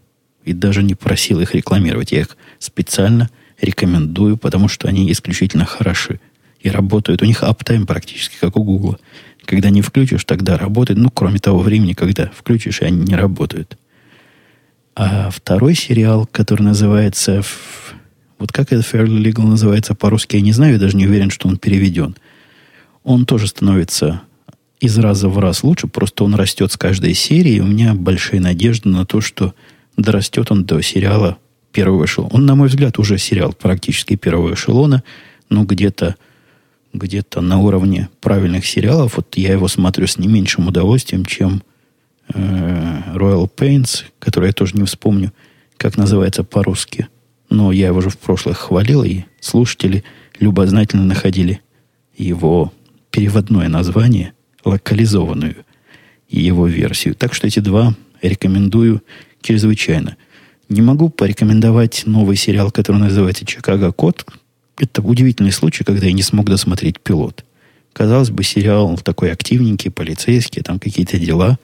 и даже не просил их рекламировать. Я их специально рекомендую, потому что они исключительно хороши и работают. У них аптайм практически как у Гугла. Когда не включишь, тогда работает. Ну, кроме того времени, когда включишь, и они не работают. А второй сериал, который называется... Вот как это Fairly Legal называется по-русски, я не знаю, я даже не уверен, что он переведен. Он тоже становится из раза в раз лучше, просто он растет с каждой серии. И у меня большие надежды на то, что дорастет он до сериала первого эшелона. Он, на мой взгляд, уже сериал практически первого эшелона, но где-то где-то на уровне правильных сериалов. Вот я его смотрю с не меньшим удовольствием, чем э, Royal Pains, который я тоже не вспомню, как называется по-русски. Но я его уже в прошлых хвалил, и слушатели любознательно находили его переводное название, локализованную его версию. Так что эти два рекомендую чрезвычайно. Не могу порекомендовать новый сериал, который называется «Чикаго Код». Это удивительный случай, когда я не смог досмотреть пилот. Казалось бы, сериал такой активненький, полицейский, там какие-то дела,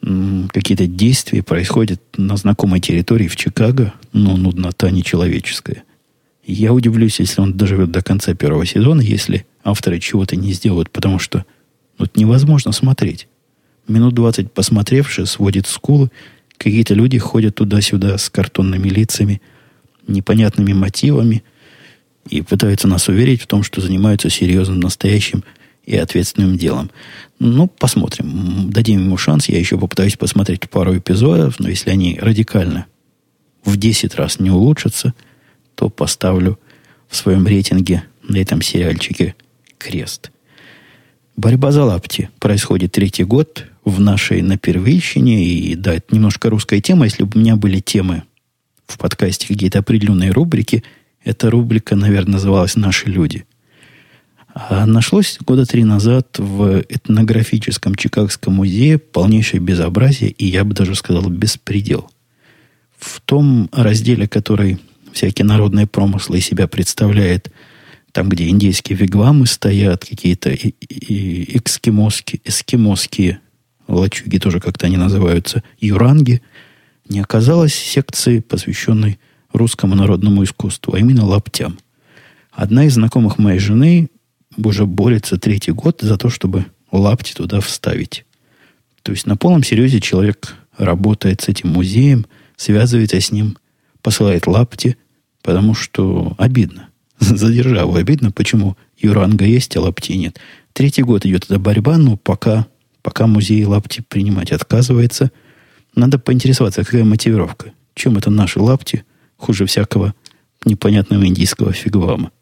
какие-то действия происходят на знакомой территории в Чикаго, но нуднота нечеловеческая. Я удивлюсь, если он доживет до конца первого сезона, если авторы чего-то не сделают, потому что ну, это невозможно смотреть. Минут двадцать посмотревши, сводит скулы, Какие-то люди ходят туда-сюда с картонными лицами, непонятными мотивами и пытаются нас уверить в том, что занимаются серьезным, настоящим и ответственным делом. Ну, посмотрим. Дадим ему шанс. Я еще попытаюсь посмотреть пару эпизодов, но если они радикально в 10 раз не улучшатся, то поставлю в своем рейтинге на этом сериальчике крест. Борьба за лапти происходит третий год в нашей на первейщине. И да, это немножко русская тема. Если бы у меня были темы в подкасте какие-то определенные рубрики, эта рубрика, наверное, называлась «Наши люди». А нашлось года три назад в этнографическом Чикагском музее полнейшее безобразие, и я бы даже сказал беспредел. В том разделе, который всякие народные промыслы из себя представляет, там, где индейские вигвамы стоят, какие-то и, и эскимосские, эскимосские лачуги тоже как-то они называются, юранги, не оказалось секции, посвященной русскому народному искусству, а именно лаптям. Одна из знакомых моей жены уже борется третий год за то, чтобы лапти туда вставить. То есть на полном серьезе человек работает с этим музеем, связывается с ним, посылает лапти, потому что обидно. За державу обидно, почему юранга есть, а лапти нет. Третий год идет эта борьба, но пока, пока музей лапти принимать отказывается, надо поинтересоваться, какая мотивировка. Чем это наши лапти хуже всякого непонятного индийского фигвама.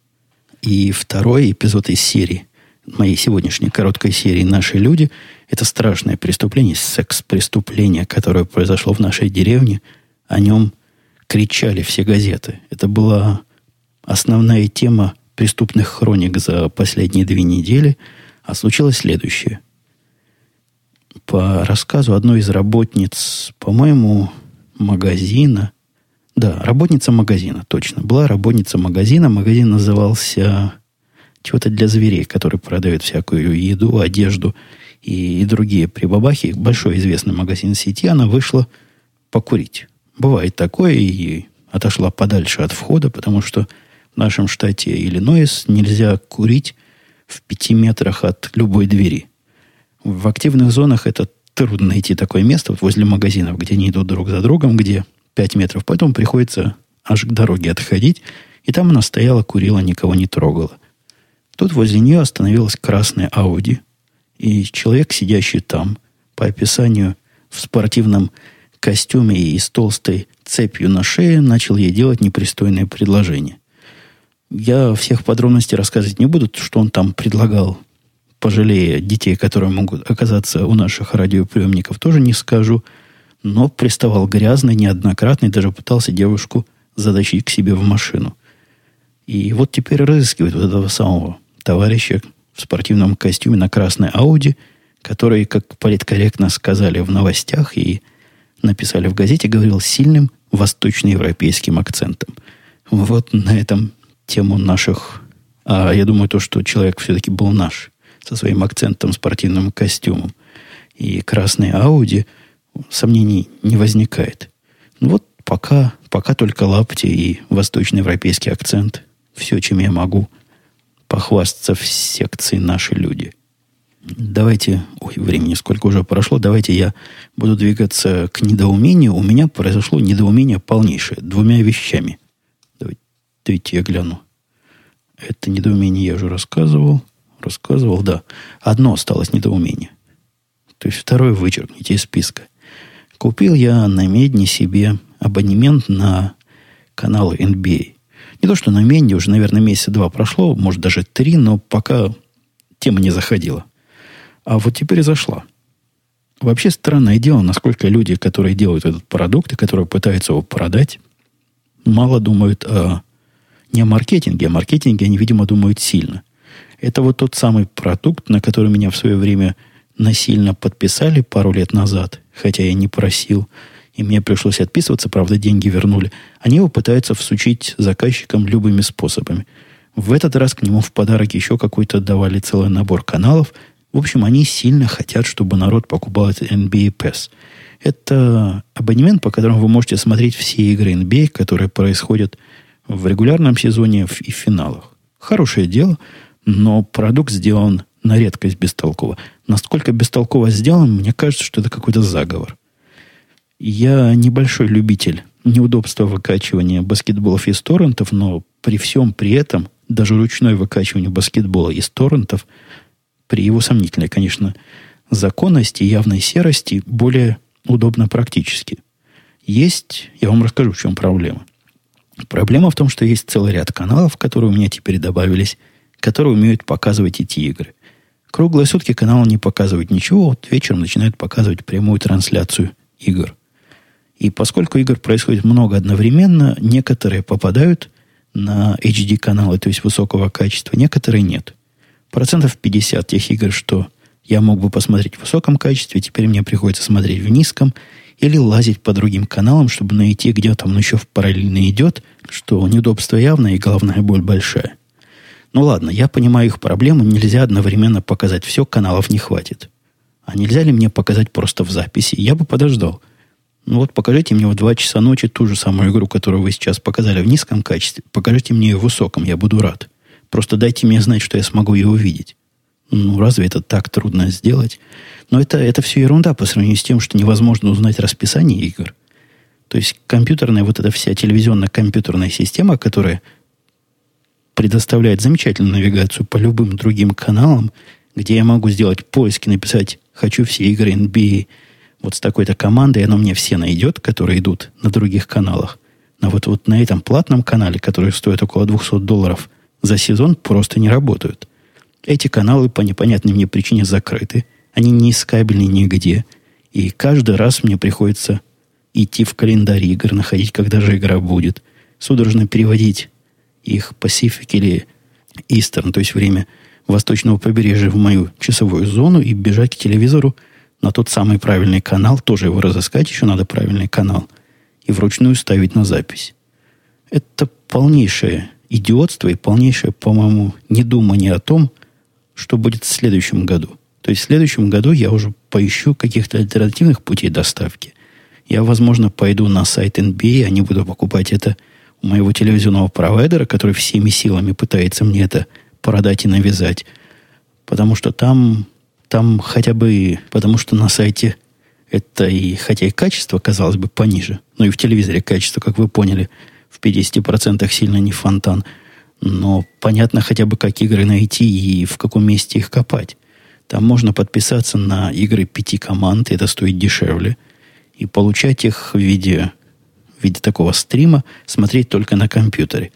И второй эпизод из серии, моей сегодняшней короткой серии «Наши люди» – это страшное преступление, секс-преступление, которое произошло в нашей деревне. О нем кричали все газеты. Это была основная тема преступных хроник за последние две недели. А случилось следующее. По рассказу одной из работниц, по-моему, магазина, да, работница магазина, точно. Была работница магазина. Магазин назывался чего-то для зверей, который продает всякую еду, одежду и, и другие прибабахи. Большой известный магазин сети. Она вышла покурить. Бывает такое, и отошла подальше от входа, потому что в нашем штате Иллинойс нельзя курить в пяти метрах от любой двери. В активных зонах это трудно найти такое место вот возле магазинов, где они идут друг за другом, где 5 метров. Поэтому приходится аж к дороге отходить. И там она стояла, курила, никого не трогала. Тут возле нее остановилась красная Ауди. И человек, сидящий там, по описанию в спортивном костюме и с толстой цепью на шее, начал ей делать непристойное предложение. Я всех подробностей рассказывать не буду, что он там предлагал, пожалея детей, которые могут оказаться у наших радиоприемников, тоже не скажу – но приставал грязно, неоднократно и даже пытался девушку затащить к себе в машину. И вот теперь разыскивает вот этого самого товарища в спортивном костюме на красной Ауди, который, как политкорректно сказали в новостях и написали в газете, говорил сильным восточноевропейским акцентом. Вот на этом тему наших... А я думаю, то, что человек все-таки был наш, со своим акцентом, спортивным костюмом. И красной Ауди – сомнений не возникает. Ну вот пока, пока только лапти и восточноевропейский акцент. Все, чем я могу похвастаться в секции «Наши люди». Давайте, ой, времени сколько уже прошло, давайте я буду двигаться к недоумению. У меня произошло недоумение полнейшее двумя вещами. Давайте, я гляну. Это недоумение я уже рассказывал. Рассказывал, да. Одно осталось недоумение. То есть второе вычеркните из списка. Купил я на Медне себе абонемент на каналы NBA. Не то, что на Медне, уже, наверное, месяца два прошло, может, даже три, но пока тема не заходила. А вот теперь зашла. Вообще странное дело, насколько люди, которые делают этот продукт и которые пытаются его продать, мало думают о, не о маркетинге, о маркетинге они, видимо, думают сильно. Это вот тот самый продукт, на который меня в свое время насильно подписали пару лет назад, хотя я не просил, и мне пришлось отписываться, правда, деньги вернули, они его пытаются всучить заказчикам любыми способами. В этот раз к нему в подарок еще какой-то давали целый набор каналов. В общем, они сильно хотят, чтобы народ покупал этот NBA PES. Это абонемент, по которому вы можете смотреть все игры NBA, которые происходят в регулярном сезоне и в финалах. Хорошее дело, но продукт сделан на редкость бестолково. Насколько бестолково сделан, мне кажется, что это какой-то заговор. Я небольшой любитель неудобства выкачивания баскетболов из торрентов, но при всем при этом, даже ручное выкачивание баскетбола из торрентов при его сомнительной, конечно, законности, явной серости более удобно практически. Есть, я вам расскажу, в чем проблема. Проблема в том, что есть целый ряд каналов, которые у меня теперь добавились, которые умеют показывать эти игры. Круглые сутки канал не показывает ничего, вот вечером начинают показывать прямую трансляцию игр. И поскольку игр происходит много одновременно, некоторые попадают на HD-каналы, то есть высокого качества, некоторые нет. Процентов 50 тех игр, что я мог бы посмотреть в высоком качестве, теперь мне приходится смотреть в низком или лазить по другим каналам, чтобы найти, где там еще в параллельно идет, что неудобство явное и головная боль большая. Ну ладно, я понимаю их проблему, нельзя одновременно показать все, каналов не хватит. А нельзя ли мне показать просто в записи? Я бы подождал. Ну вот покажите мне в 2 часа ночи ту же самую игру, которую вы сейчас показали в низком качестве. Покажите мне ее в высоком, я буду рад. Просто дайте мне знать, что я смогу ее увидеть. Ну, разве это так трудно сделать? Но это, это все ерунда по сравнению с тем, что невозможно узнать расписание игр. То есть компьютерная, вот эта вся телевизионно-компьютерная система, которая предоставляет замечательную навигацию по любым другим каналам, где я могу сделать поиск и написать «хочу все игры NBA» вот с такой-то командой, и оно мне все найдет, которые идут на других каналах. Но вот, вот на этом платном канале, который стоит около 200 долларов за сезон, просто не работают. Эти каналы по непонятной мне причине закрыты. Они не искабельны нигде. И каждый раз мне приходится идти в календарь игр, находить, когда же игра будет. Судорожно переводить их Pacific или Eastern, то есть время восточного побережья в мою часовую зону и бежать к телевизору на тот самый правильный канал, тоже его разыскать, еще надо правильный канал, и вручную ставить на запись. Это полнейшее идиотство и полнейшее, по-моему, недумание о том, что будет в следующем году. То есть в следующем году я уже поищу каких-то альтернативных путей доставки. Я, возможно, пойду на сайт NBA, а не буду покупать это моего телевизионного провайдера, который всеми силами пытается мне это продать и навязать. Потому что там, там хотя бы, потому что на сайте это и, хотя и качество, казалось бы, пониже, но и в телевизоре качество, как вы поняли, в 50% сильно не фонтан – но понятно хотя бы, как игры найти и в каком месте их копать. Там можно подписаться на игры пяти команд, это стоит дешевле, и получать их в виде, в виде такого стрима, смотреть только на компьютере.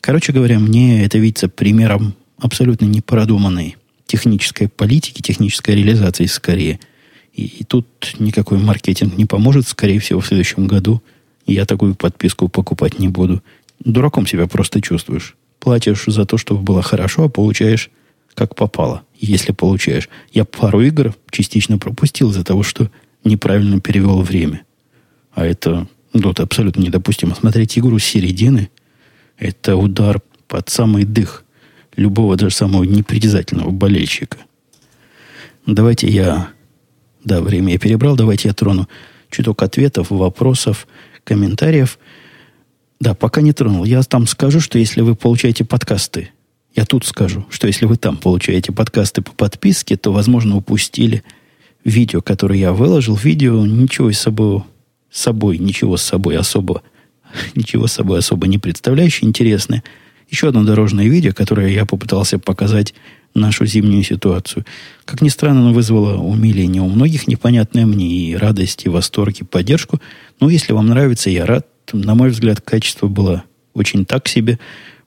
Короче говоря, мне это видится примером абсолютно непродуманной технической политики, технической реализации скорее. И, и тут никакой маркетинг не поможет, скорее всего, в следующем году я такую подписку покупать не буду. Дураком себя просто чувствуешь платишь за то, чтобы было хорошо, а получаешь как попало, если получаешь. Я пару игр частично пропустил из-за того, что неправильно перевел время. А это, ну, это абсолютно недопустимо. Смотреть игру с середины – это удар под самый дых любого, даже самого непритязательного болельщика. Давайте я... Да, время я перебрал. Давайте я трону чуток ответов, вопросов, комментариев – да, пока не тронул. Я там скажу, что если вы получаете подкасты, я тут скажу, что если вы там получаете подкасты по подписке, то, возможно, упустили видео, которое я выложил. Видео ничего из собой, собой ничего с собой особо, ничего с собой особо не представляющее, интересное. Еще одно дорожное видео, которое я попытался показать нашу зимнюю ситуацию. Как ни странно, оно вызвало умиление у многих, непонятное мне и радость, и восторг, и поддержку. Но если вам нравится, я рад на мой взгляд, качество было очень так себе,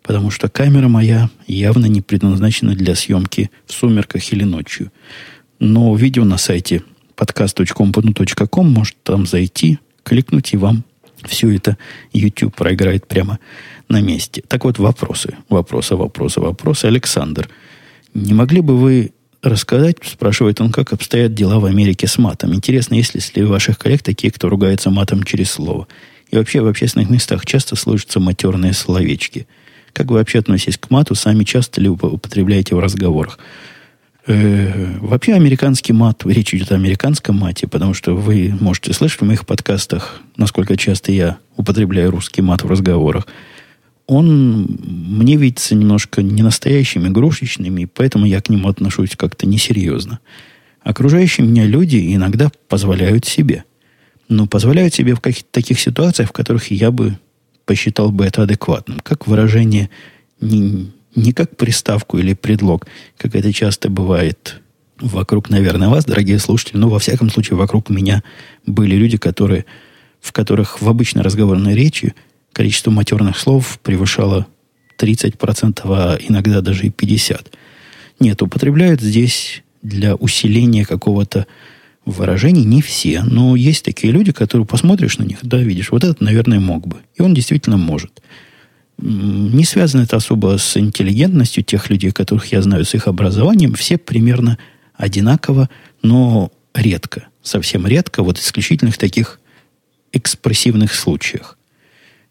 потому что камера моя явно не предназначена для съемки в сумерках или ночью. Но видео на сайте podcast.com.com может там зайти, кликнуть, и вам все это YouTube проиграет прямо на месте. Так вот, вопросы. Вопросы, вопросы, вопросы. Александр, не могли бы вы рассказать, спрашивает он, как обстоят дела в Америке с матом? Интересно, есть ли среди ваших коллег такие, кто ругается матом через слово? И вообще в общественных местах часто слышатся матерные словечки. Как вы вообще относитесь к мату? Сами часто ли употребляете в разговорах? Э, вообще американский мат, речь идет о американском мате, потому что вы можете слышать в моих подкастах, насколько часто я употребляю русский мат в разговорах. Он мне видится немножко ненастоящим, игрушечным, и поэтому я к нему отношусь как-то несерьезно. Окружающие меня люди иногда позволяют себе – но позволяют себе в каких-то таких ситуациях, в которых я бы посчитал бы это адекватным. Как выражение не как приставку или предлог, как это часто бывает вокруг, наверное, вас, дорогие слушатели, но во всяком случае вокруг меня были люди, которые, в которых в обычной разговорной речи количество матерных слов превышало 30%, а иногда даже и 50%. Нет, употребляют здесь для усиления какого-то выражения не все, но есть такие люди, которые посмотришь на них, да, видишь, вот этот, наверное, мог бы. И он действительно может. Не связано это особо с интеллигентностью тех людей, которых я знаю, с их образованием. Все примерно одинаково, но редко, совсем редко, вот исключительных таких экспрессивных случаях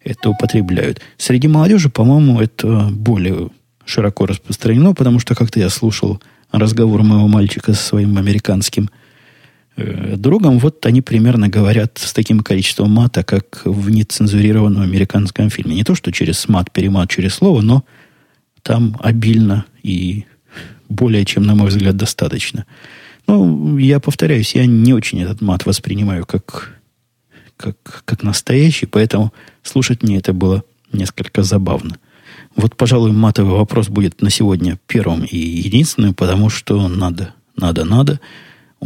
это употребляют. Среди молодежи, по-моему, это более широко распространено, потому что как-то я слушал разговор моего мальчика со своим американским другом, вот они примерно говорят с таким количеством мата, как в нецензурированном американском фильме. Не то, что через мат, перемат через слово, но там обильно и более чем, на мой взгляд, достаточно. Ну, я повторяюсь, я не очень этот мат воспринимаю как, как, как настоящий, поэтому слушать мне это было несколько забавно. Вот, пожалуй, матовый вопрос будет на сегодня первым и единственным, потому что надо, надо, надо.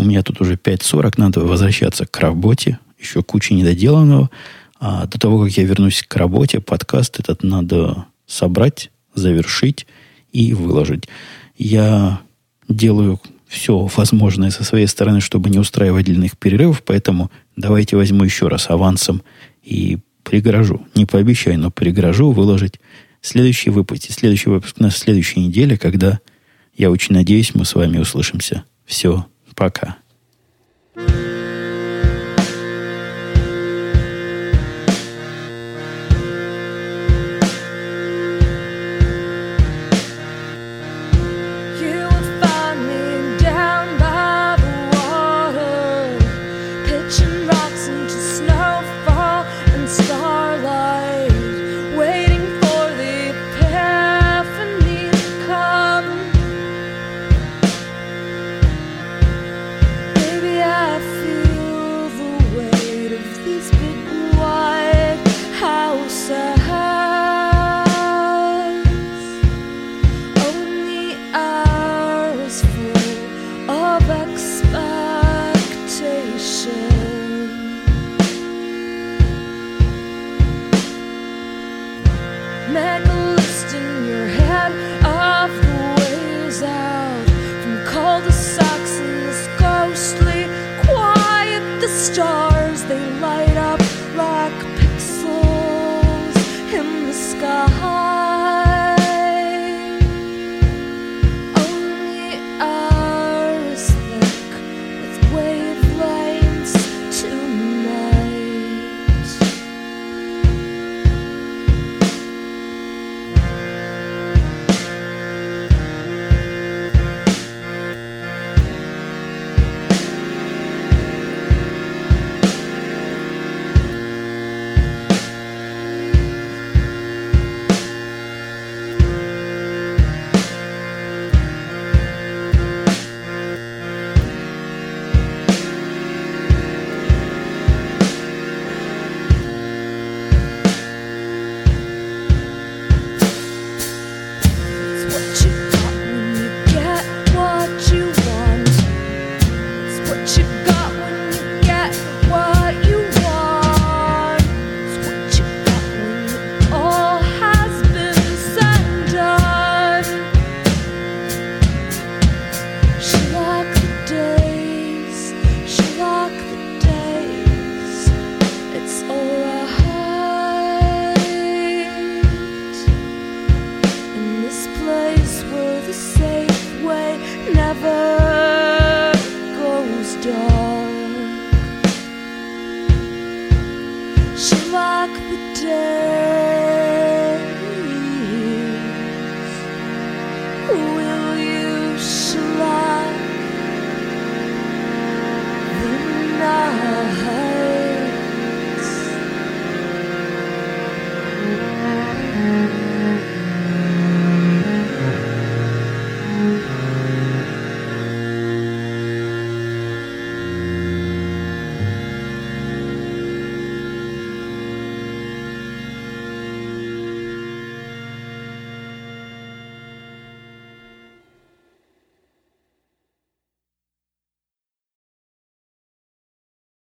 У меня тут уже 5.40, надо возвращаться к работе, еще куча недоделанного. А до того, как я вернусь к работе, подкаст этот надо собрать, завершить и выложить. Я делаю все возможное со своей стороны, чтобы не устраивать длинных перерывов, поэтому давайте возьму еще раз авансом и пригрожу. Не пообещаю, но пригрожу выложить следующий выпуск, следующий выпуск на следующей неделе, когда, я очень надеюсь, мы с вами услышимся. Все, пока.